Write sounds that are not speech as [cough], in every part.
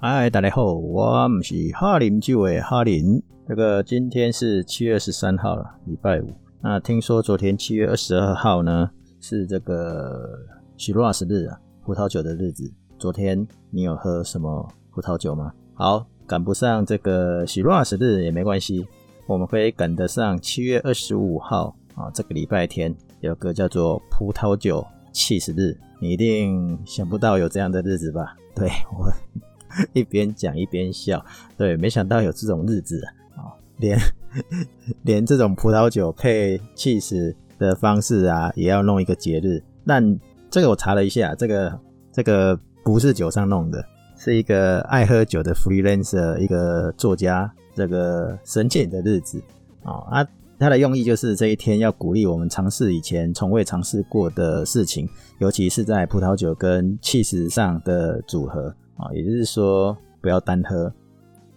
嗨，大家好，我们是哈林就位哈林。这个今天是七月十三号了，礼拜五。那听说昨天七月二十二号呢，是这个喜乐士日啊，葡萄酒的日子。昨天你有喝什么葡萄酒吗？好，赶不上这个喜乐士日也没关系，我们可以赶得上七月二十五号啊，这个礼拜天有个叫做葡萄酒起司日，你一定想不到有这样的日子吧？对，我。一边讲一边笑，对，没想到有这种日子啊！连连这种葡萄酒配起司的方式啊，也要弄一个节日。但这个我查了一下，这个这个不是酒上弄的，是一个爱喝酒的 freelancer 一个作家这个申请的日子啊。啊，它的用意就是这一天要鼓励我们尝试以前从未尝试过的事情，尤其是在葡萄酒跟起司上的组合。啊，也就是说，不要单喝，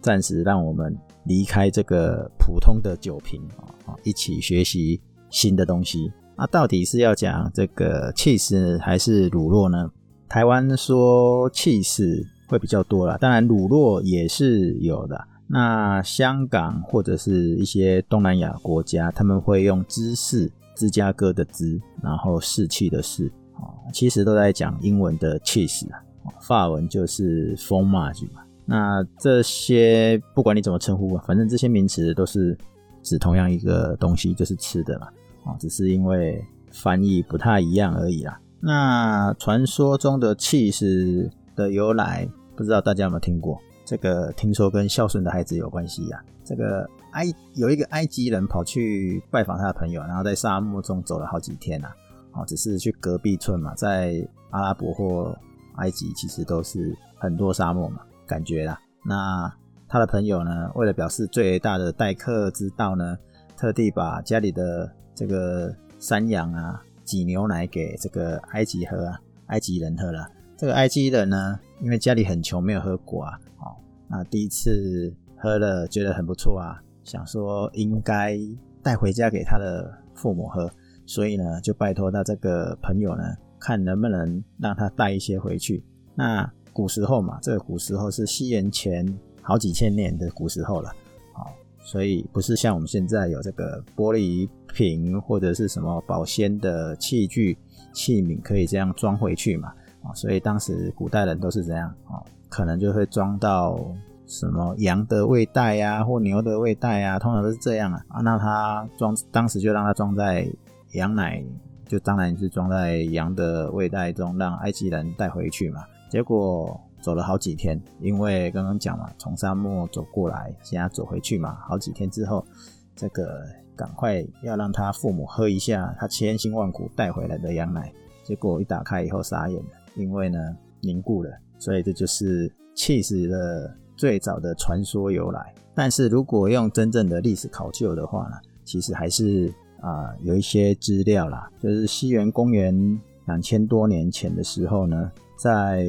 暂时让我们离开这个普通的酒瓶啊，一起学习新的东西。那到底是要讲这个 cheese 还是乳酪呢？台湾说 cheese 会比较多啦，当然乳酪也是有的。那香港或者是一些东南亚国家，他们会用芝士，芝加哥的芝，然后士气的士，啊，其实都在讲英文的起司啊。法文就是 fromage 嘛，那这些不管你怎么称呼吧，反正这些名词都是指同样一个东西，就是吃的嘛。啊，只是因为翻译不太一样而已啦。那传说中的起司的由来，不知道大家有没有听过？这个听说跟孝顺的孩子有关系呀。这个埃有一个埃及人跑去拜访他的朋友，然后在沙漠中走了好几天呐。哦，只是去隔壁村嘛，在阿拉伯或埃及其实都是很多沙漠嘛，感觉啦。那他的朋友呢，为了表示最大的待客之道呢，特地把家里的这个山羊啊挤牛奶给这个埃及喝啊，埃及人喝了。这个埃及人呢，因为家里很穷，没有喝过啊，哦，那第一次喝了觉得很不错啊，想说应该带回家给他的父母喝，所以呢，就拜托他这个朋友呢。看能不能让他带一些回去。那古时候嘛，这个古时候是西元前好几千年的古时候了，好，所以不是像我们现在有这个玻璃瓶或者是什么保鲜的器具器皿可以这样装回去嘛，啊，所以当时古代人都是这样，啊，可能就会装到什么羊的胃袋呀，或牛的胃袋呀，通常都是这样啊，啊，那他装当时就让他装在羊奶。就当然是装在羊的胃袋中，让埃及人带回去嘛。结果走了好几天，因为刚刚讲嘛，从沙漠走过来，现在走回去嘛，好几天之后，这个赶快要让他父母喝一下他千辛万苦带回来的羊奶。结果一打开以后傻眼了，因为呢凝固了。所以这就是起司的最早的传说由来。但是如果用真正的历史考究的话呢，其实还是。啊，有一些资料啦，就是西元公元两千多年前的时候呢，在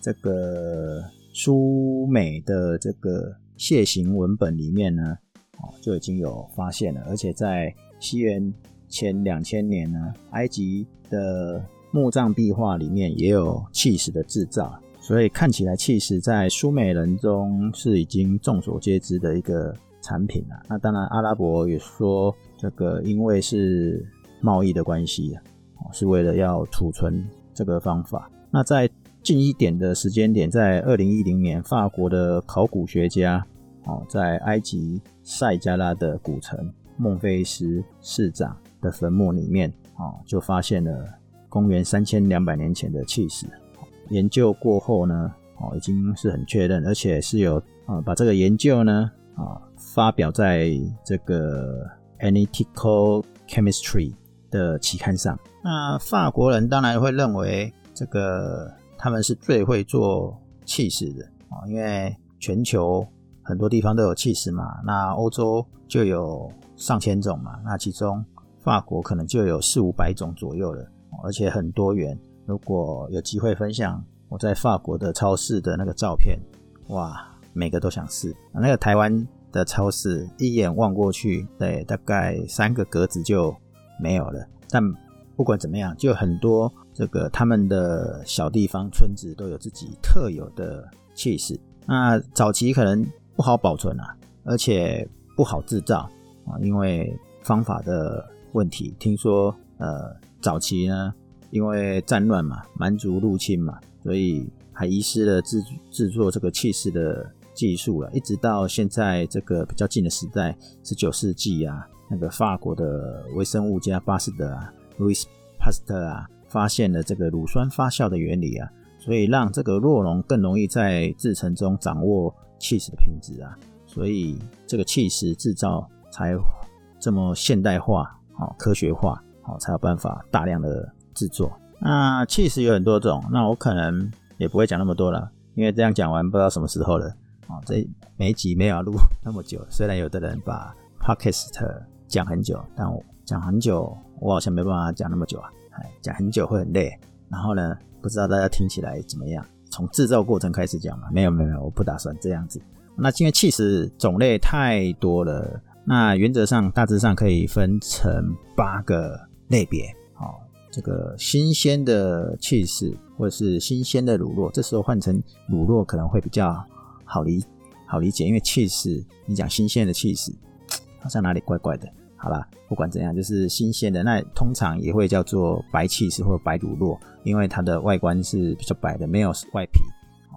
这个苏美的这个楔形文本里面呢，哦，就已经有发现了，而且在西元前两千年呢，埃及的墓葬壁画里面也有起司的制造，所以看起来起司在苏美人中是已经众所皆知的一个产品了。那当然，阿拉伯也说。这个因为是贸易的关系，是为了要储存这个方法。那在近一点的时间点，在二零一零年，法国的考古学家哦，在埃及塞加拉的古城孟菲斯市长的坟墓里面哦，就发现了公元三千两百年前的起司。研究过后呢，哦，已经是很确认，而且是有啊，把这个研究呢啊发表在这个。Analytical Chemistry 的期刊上，那法国人当然会认为这个他们是最会做气势的啊，因为全球很多地方都有气势嘛，那欧洲就有上千种嘛，那其中法国可能就有四五百种左右了，而且很多元。如果有机会分享我在法国的超市的那个照片，哇，每个都想试。那个台湾。的超市一眼望过去，对，大概三个格子就没有了。但不管怎么样，就很多这个他们的小地方村子都有自己特有的气势。那早期可能不好保存啊，而且不好制造啊，因为方法的问题。听说呃，早期呢，因为战乱嘛，蛮族入侵嘛，所以还遗失了制制作这个气势的技术了。一直到现在这个比较近的时代，十九世纪啊，那个法国的微生物家巴斯德啊，路易斯帕斯特啊，发现了这个乳酸发酵的原理啊。所以让这个酪农更容易在制程中掌握起司的品质啊，所以这个起司制造才这么现代化、好科学化，好才有办法大量的制作。那起司有很多种，那我可能也不会讲那么多了，因为这样讲完不知道什么时候了。哦，这每一集没有录 [laughs] 那么久，虽然有的人把 Podcast 讲很久，但我讲很久，我好像没办法讲那么久啊，哎，讲很久会很累。然后呢，不知道大家听起来怎么样？从制造过程开始讲嘛？没有没有没有，我不打算这样子。那因为起司种类太多了，那原则上大致上可以分成八个类别。好，这个新鲜的起司或者是新鲜的乳酪，这时候换成乳酪可能会比较好理好理解，因为起司你讲新鲜的起司，好像哪里怪怪的。好啦，不管怎样，就是新鲜的。那通常也会叫做白起司或白乳酪，因为它的外观是比较白的，没有外皮，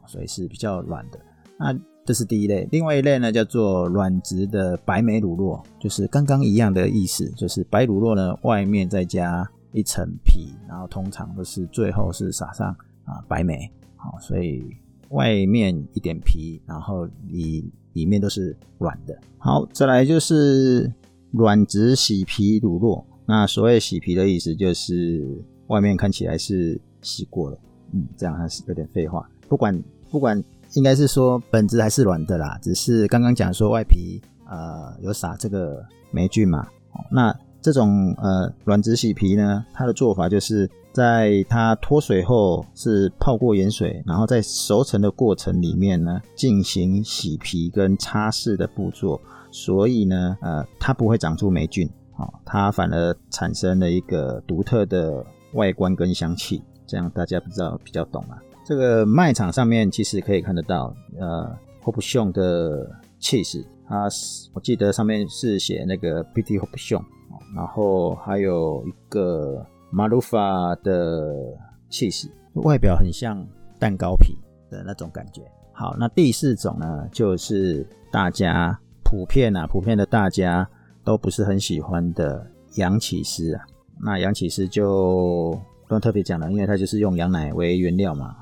所以是比较软的。那这是第一类。另外一类呢，叫做软质的白莓乳酪，就是刚刚一样的意思，就是白乳酪呢，外面再加一层皮，然后通常都是最后是撒上啊白莓，好，所以外面一点皮，然后里里面都是软的。好，再来就是。软质洗皮乳酪，那所谓洗皮的意思就是外面看起来是洗过了，嗯，这样还是有点废话。不管不管，应该是说本质还是软的啦，只是刚刚讲说外皮呃有撒这个霉菌嘛。那这种呃软质洗皮呢，它的做法就是在它脱水后是泡过盐水，然后在熟成的过程里面呢进行洗皮跟擦拭的步骤。所以呢，呃，它不会长出霉菌，哦，它反而产生了一个独特的外观跟香气，这样大家不知道比较懂啊。这个卖场上面其实可以看得到，呃，Robuchon 的起司，它我记得上面是写那个 Petit Robuchon，然后还有一个 Maruffa 的起司，外表很像蛋糕皮的那种感觉。好，那第四种呢，就是大家。普遍啊，普遍的大家都不是很喜欢的羊起司啊。那羊起司就不用特别讲了，因为它就是用羊奶为原料嘛。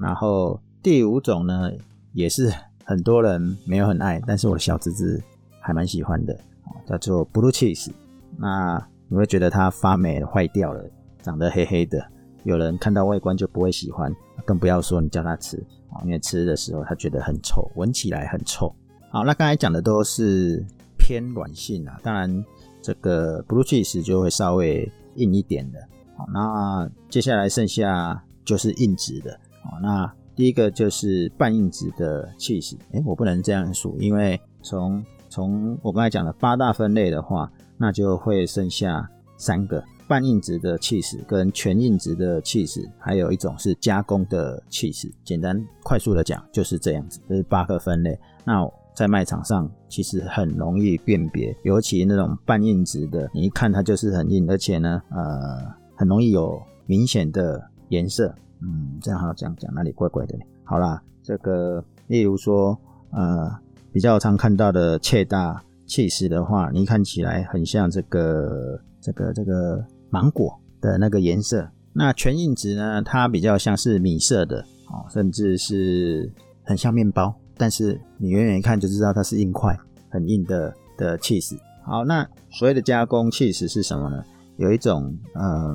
然后第五种呢，也是很多人没有很爱，但是我的小侄子还蛮喜欢的，叫做 Blue Cheese。那你会觉得它发霉、坏掉了，长得黑黑的，有人看到外观就不会喜欢，更不要说你叫它吃啊，因为吃的时候它觉得很臭，闻起来很臭。好，那刚才讲的都是偏软性啊，当然这个 blue cheese 就会稍微硬一点的。好，那接下来剩下就是硬质的。好，那第一个就是半硬质的 cheese。诶，我不能这样数，因为从从我刚才讲的八大分类的话，那就会剩下三个半硬质的 cheese 跟全硬质的 cheese，还有一种是加工的 cheese。简单快速的讲就是这样子，这是八个分类。那在卖场上其实很容易辨别，尤其那种半硬质的，你一看它就是很硬，而且呢，呃，很容易有明显的颜色。嗯，这样好这样讲哪里怪怪的呢？好啦，这个例如说，呃，比较常看到的切大起司的话，你看起来很像这个这个这个芒果的那个颜色。那全硬质呢，它比较像是米色的，哦，甚至是很像面包。但是你远远一看就知道它是硬块，很硬的的起司。好，那所谓的加工起司是什么呢？有一种呃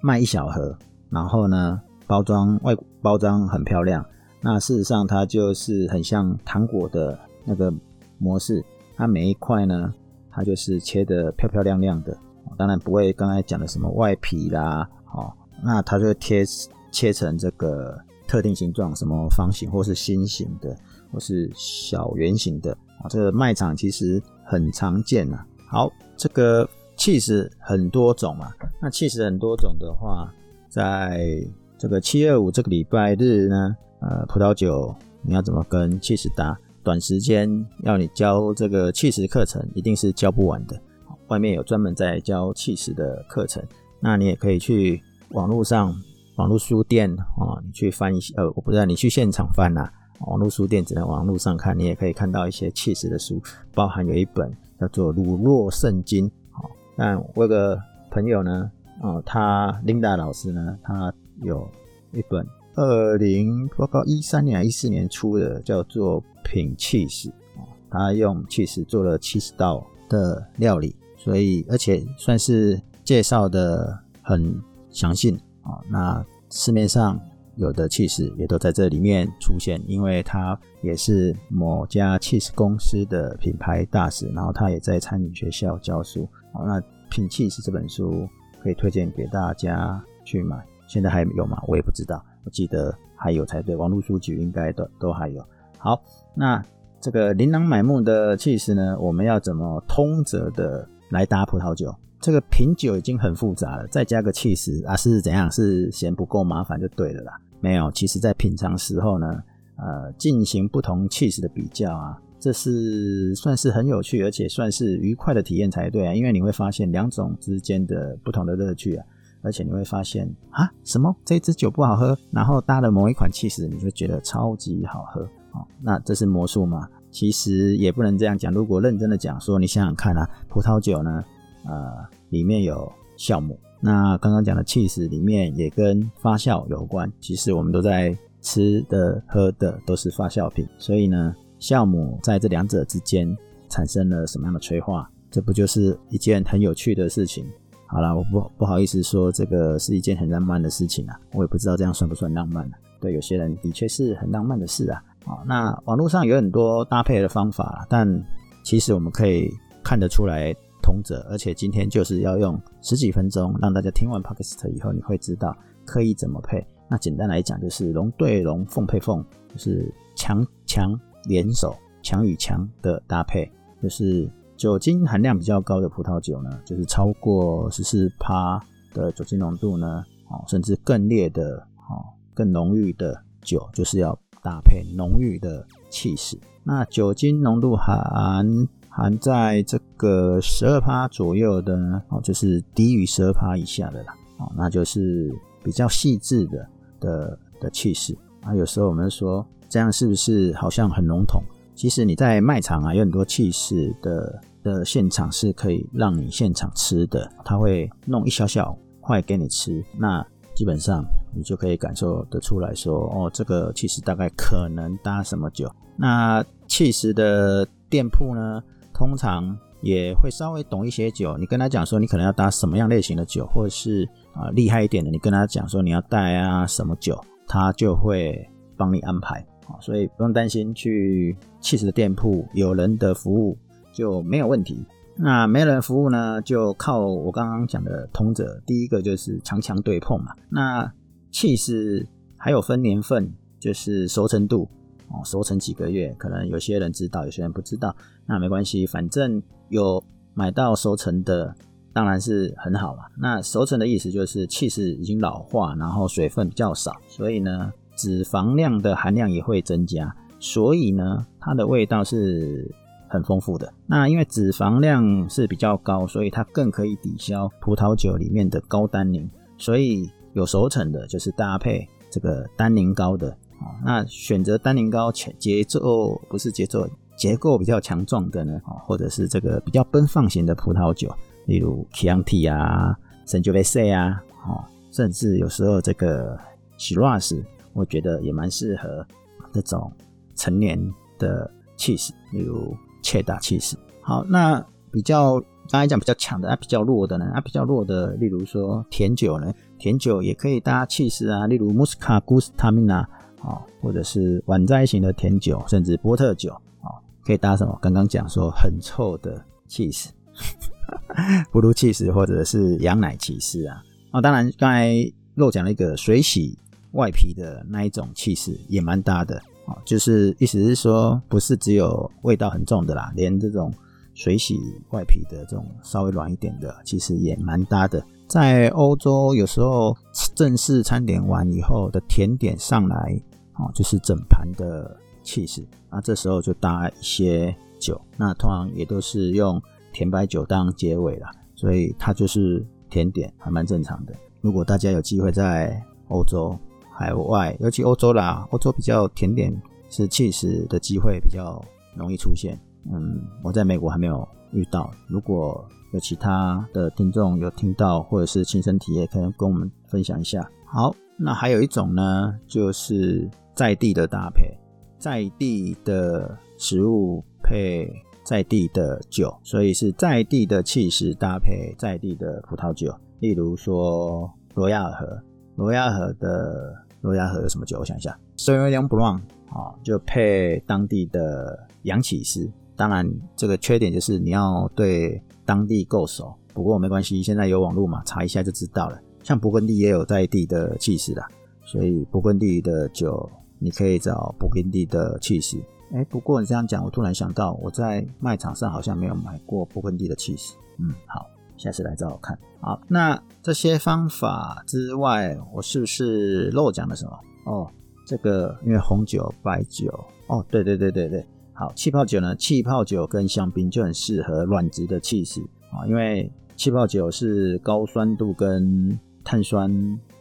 卖一小盒，然后呢包装外包装很漂亮，那事实上它就是很像糖果的那个模式。它每一块呢，它就是切得漂漂亮亮的，当然不会刚才讲的什么外皮啦，好，那它就贴切成这个特定形状，什么方形或是心形的。或是小圆形的啊，这个卖场其实很常见呐。好，这个 cheese 很多种嘛，那 cheese 很多种的话，在这个七二五这个礼拜日呢，呃，葡萄酒你要怎么跟 cheese 搭？短时间要你教这个气势课程，一定是教不完的。外面有专门在教气势的课程，那你也可以去网络上、网络书店啊，你去翻一些。呃，我不知道你去现场翻呐，网络书店只能网络上看，你也可以看到一些气势的书，包含有一本叫做《乳酪圣经》。好，那我有个朋友呢，哦，他 Linda 老师呢，他有一本。二零报告一三年一四年出的叫做品起司，他用起司做了七十道的料理，所以而且算是介绍的很详细啊。那市面上有的起司也都在这里面出现，因为他也是某家起司公司的品牌大使，然后他也在餐饮学校教书。好，那品起司这本书可以推荐给大家去买，现在还有吗？我也不知道。我记得还有才对，网络书局应该都都还有。好，那这个琳琅满目的起司呢，我们要怎么通则的来搭葡萄酒？这个品酒已经很复杂了，再加个起司啊，是怎样？是嫌不够麻烦就对了啦。没有，其实在品尝时候呢，呃，进行不同起司的比较啊，这是算是很有趣，而且算是愉快的体验才对啊，因为你会发现两种之间的不同的乐趣啊。而且你会发现啊，什么这支酒不好喝，然后搭了某一款起司，你就觉得超级好喝。哦，那这是魔术吗？其实也不能这样讲。如果认真的讲说，你想想看啊，葡萄酒呢，呃，里面有酵母，那刚刚讲的起司里面也跟发酵有关。其实我们都在吃的、喝的都是发酵品，所以呢，酵母在这两者之间产生了什么样的催化？这不就是一件很有趣的事情？好啦，我不不好意思说这个是一件很浪漫的事情啊，我也不知道这样算不算浪漫啊。对，有些人的确是很浪漫的事啊。好，那网络上有很多搭配的方法，但其实我们可以看得出来通者，而且今天就是要用十几分钟让大家听完 Podcast 以后，你会知道可以怎么配。那简单来讲就是龙对龙，凤配凤，就是强强联手，强与强的搭配，就是。酒精含量比较高的葡萄酒呢，就是超过十四趴的酒精浓度呢，哦，甚至更烈的，哦，更浓郁的酒，就是要搭配浓郁的气势。那酒精浓度含含在这个十二趴左右的呢，哦，就是低于十二趴以下的啦，哦，那就是比较细致的的的气势。啊，有时候我们说这样是不是好像很笼统？其实你在卖场啊，有很多气势的。的现场是可以让你现场吃的，他会弄一小小块给你吃，那基本上你就可以感受得出来说，哦，这个其实大概可能搭什么酒。那起司的店铺呢，通常也会稍微懂一些酒，你跟他讲说你可能要搭什么样类型的酒，或者是啊厉害一点的，你跟他讲说你要带啊什么酒，他就会帮你安排。所以不用担心去起司的店铺有人的服务。就没有问题。那没人服务呢，就靠我刚刚讲的通则。第一个就是强强对碰嘛。那气势还有分年份，就是熟成度哦，熟成几个月，可能有些人知道，有些人不知道。那没关系，反正有买到熟成的，当然是很好了。那熟成的意思就是气势已经老化，然后水分比较少，所以呢，脂肪量的含量也会增加，所以呢，它的味道是。很丰富的，那因为脂肪量是比较高，所以它更可以抵消葡萄酒里面的高单宁，所以有熟成的就是搭配这个单宁高的啊。那选择单宁高且节奏不是节奏结构比较强壮的呢，或者是这个比较奔放型的葡萄酒，例如 Chianti 啊、Sangiovese 啊，甚至有时候这个 Shiraz，我觉得也蛮适合这种成年的起司，例如。切大起司，好，那比较刚才讲比较强的，那比较弱的呢？那比较弱的，例如说甜酒呢，甜酒也可以搭起司啊，例如 Muscat Gustamina 啊，或者是晚摘型的甜酒，甚至波特酒啊，可以搭什么？刚刚讲说很臭的起司，[laughs] Blue cheese 或者是羊奶起司啊，啊，当然刚才漏讲了一个水洗外皮的那一种起司，也蛮搭的。就是意思是说，不是只有味道很重的啦，连这种水洗外皮的这种稍微软一点的，其实也蛮搭的。在欧洲，有时候正式餐点完以后的甜点上来，哦，就是整盘的起司，那这时候就搭一些酒，那通常也都是用甜白酒当结尾啦，所以它就是甜点，还蛮正常的。如果大家有机会在欧洲海外，尤其欧洲啦，欧洲比较甜点是起司的机会比较容易出现。嗯，我在美国还没有遇到。如果有其他的听众有听到或者是亲身体验，可能跟我们分享一下。好，那还有一种呢，就是在地的搭配，在地的食物配在地的酒，所以是在地的起司搭配在地的葡萄酒。例如说罗亚尔河，罗亚尔河的罗亚河有什么酒？我想一下，Sauvignon Blanc 啊，就配当地的洋起司。当然，这个缺点就是你要对当地够熟。不过没关系，现在有网络嘛，查一下就知道了。像勃艮第也有在地的起司啦，所以勃艮第的酒你可以找勃艮第的起司。哎，不过你这样讲，我突然想到，我在卖场上好像没有买过勃艮第的起司。嗯，好，下次来找我看。好，那这些方法之外，我是不是漏讲了什么？哦，这个因为红酒、白酒，哦，对对对对对。好，气泡酒呢？气泡酒跟香槟就很适合软质的气势啊，因为气泡酒是高酸度跟碳酸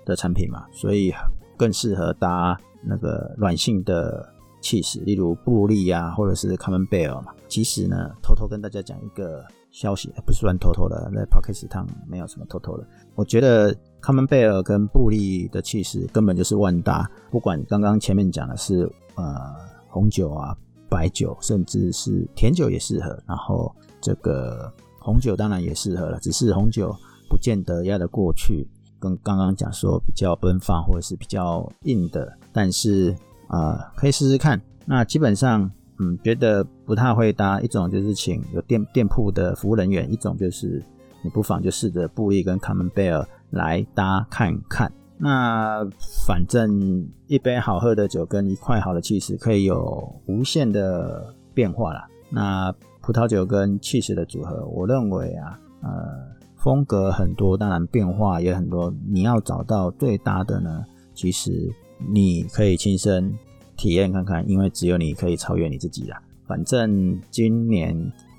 的产品嘛，所以更适合搭那个软性的气势，例如布利啊，或者是卡门贝尔嘛。其实呢，偷偷跟大家讲一个消息，不是算偷偷的，在 Podcast 上没有什么偷偷的。我觉得康门贝尔跟布利的气势根本就是万搭，不管刚刚前面讲的是呃红酒啊。白酒甚至是甜酒也适合，然后这个红酒当然也适合了，只是红酒不见得压得过去，跟刚刚讲说比较奔放或者是比较硬的，但是啊、呃、可以试试看。那基本上嗯觉得不太会搭，一种就是请有店店铺的服务人员，一种就是你不妨就试着布艺跟卡门贝尔来搭看看。那反正一杯好喝的酒跟一块好的起司可以有无限的变化啦。那葡萄酒跟起司的组合，我认为啊，呃，风格很多，当然变化也很多。你要找到最搭的呢，其实你可以亲身体验看看，因为只有你可以超越你自己啦。反正今年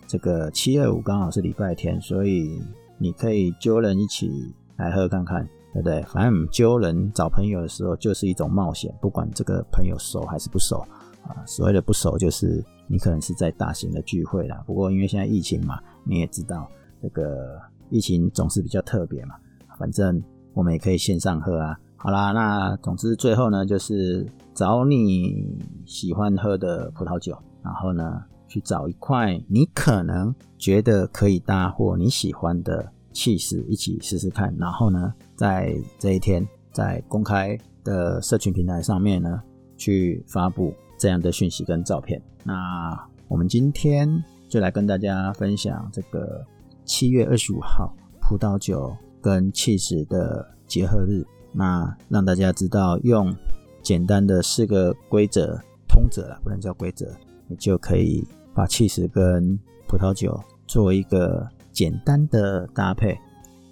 这个七二五刚好是礼拜天，所以你可以揪人一起来喝看看。对不对？反正揪人找朋友的时候，就是一种冒险，不管这个朋友熟还是不熟啊。所谓的不熟，就是你可能是在大型的聚会啦。不过因为现在疫情嘛，你也知道，这个疫情总是比较特别嘛。反正我们也可以线上喝啊。好啦，那总之最后呢，就是找你喜欢喝的葡萄酒，然后呢，去找一块你可能觉得可以搭或你喜欢的。气势一起试试看，然后呢，在这一天在公开的社群平台上面呢，去发布这样的讯息跟照片。那我们今天就来跟大家分享这个七月二十五号葡萄酒跟气势的结合日。那让大家知道，用简单的四个规则通则啦，不能叫规则，你就可以把起司跟葡萄酒做一个。简单的搭配，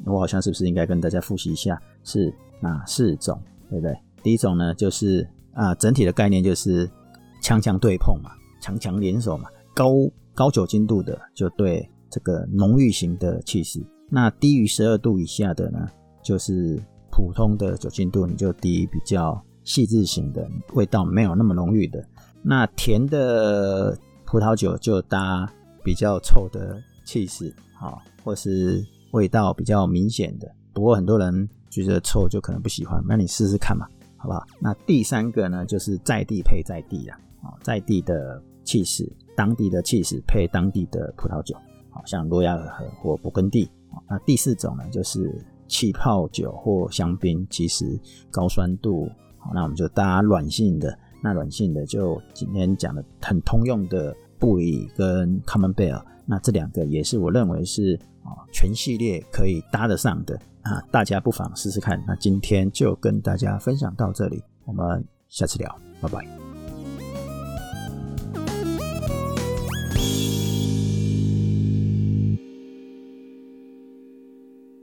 我好像是不是应该跟大家复习一下是哪四种，对不对？第一种呢，就是啊，整体的概念就是强强对碰嘛，强强联手嘛，高高酒精度的就对这个浓郁型的起司，那低于十二度以下的呢，就是普通的酒精度，你就滴比较细致型的，味道没有那么浓郁的。那甜的葡萄酒就搭比较臭的起司。好，或是味道比较明显的，不过很多人觉得臭就可能不喜欢，那你试试看嘛，好不好？那第三个呢，就是在地配在地啦，啊，在地的起司，当地的起司配当地的葡萄酒，好像罗亚尔河或勃艮第。那第四种呢，就是气泡酒或香槟，其实高酸度，好，那我们就搭软性的，那软性的就今天讲的很通用的布里跟卡门贝尔。那这两个也是我认为是啊全系列可以搭得上的啊，大家不妨试试看。那今天就跟大家分享到这里，我们下次聊，拜拜。